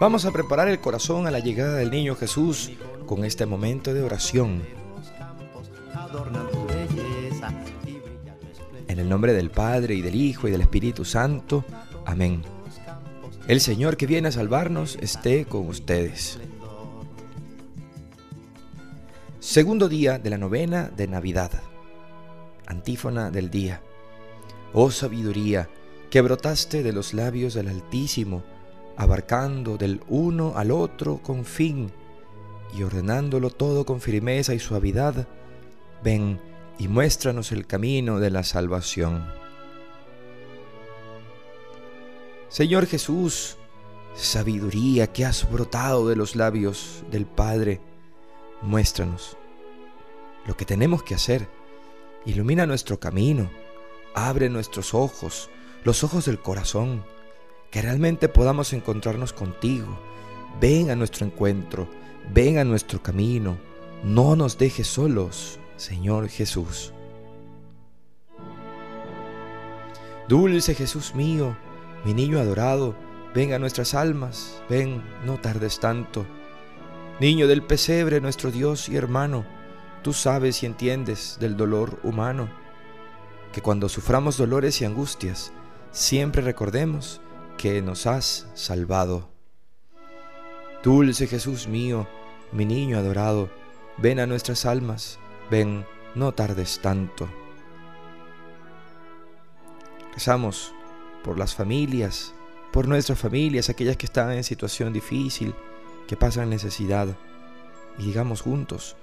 Vamos a preparar el corazón a la llegada del niño Jesús con este momento de oración. En el nombre del Padre y del Hijo y del Espíritu Santo. Amén. El Señor que viene a salvarnos esté con ustedes. Segundo día de la novena de Navidad. Antífona del día. Oh sabiduría, que brotaste de los labios del Altísimo, abarcando del uno al otro con fin y ordenándolo todo con firmeza y suavidad, ven y muéstranos el camino de la salvación. Señor Jesús, sabiduría que has brotado de los labios del Padre, muéstranos lo que tenemos que hacer. Ilumina nuestro camino, abre nuestros ojos, los ojos del corazón, que realmente podamos encontrarnos contigo. Ven a nuestro encuentro, ven a nuestro camino, no nos dejes solos, Señor Jesús. Dulce Jesús mío, mi niño adorado, ven a nuestras almas, ven, no tardes tanto. Niño del pesebre, nuestro Dios y hermano, tú sabes y entiendes del dolor humano, que cuando suframos dolores y angustias, siempre recordemos que nos has salvado. Dulce Jesús mío, mi niño adorado, ven a nuestras almas, ven, no tardes tanto. Rezamos por las familias, por nuestras familias, aquellas que están en situación difícil, que pasan necesidad, y digamos juntos,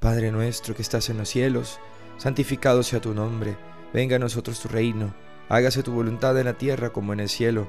Padre nuestro que estás en los cielos, santificado sea tu nombre, venga a nosotros tu reino, hágase tu voluntad en la tierra como en el cielo.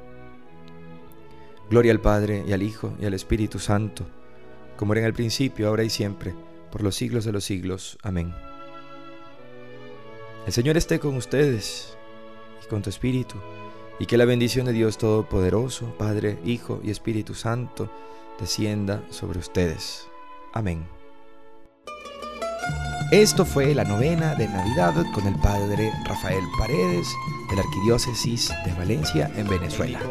Gloria al Padre y al Hijo y al Espíritu Santo, como era en el principio, ahora y siempre, por los siglos de los siglos. Amén. El Señor esté con ustedes y con tu Espíritu, y que la bendición de Dios Todopoderoso, Padre, Hijo y Espíritu Santo, descienda sobre ustedes. Amén. Esto fue la novena de Navidad con el Padre Rafael Paredes de la Arquidiócesis de Valencia en Venezuela.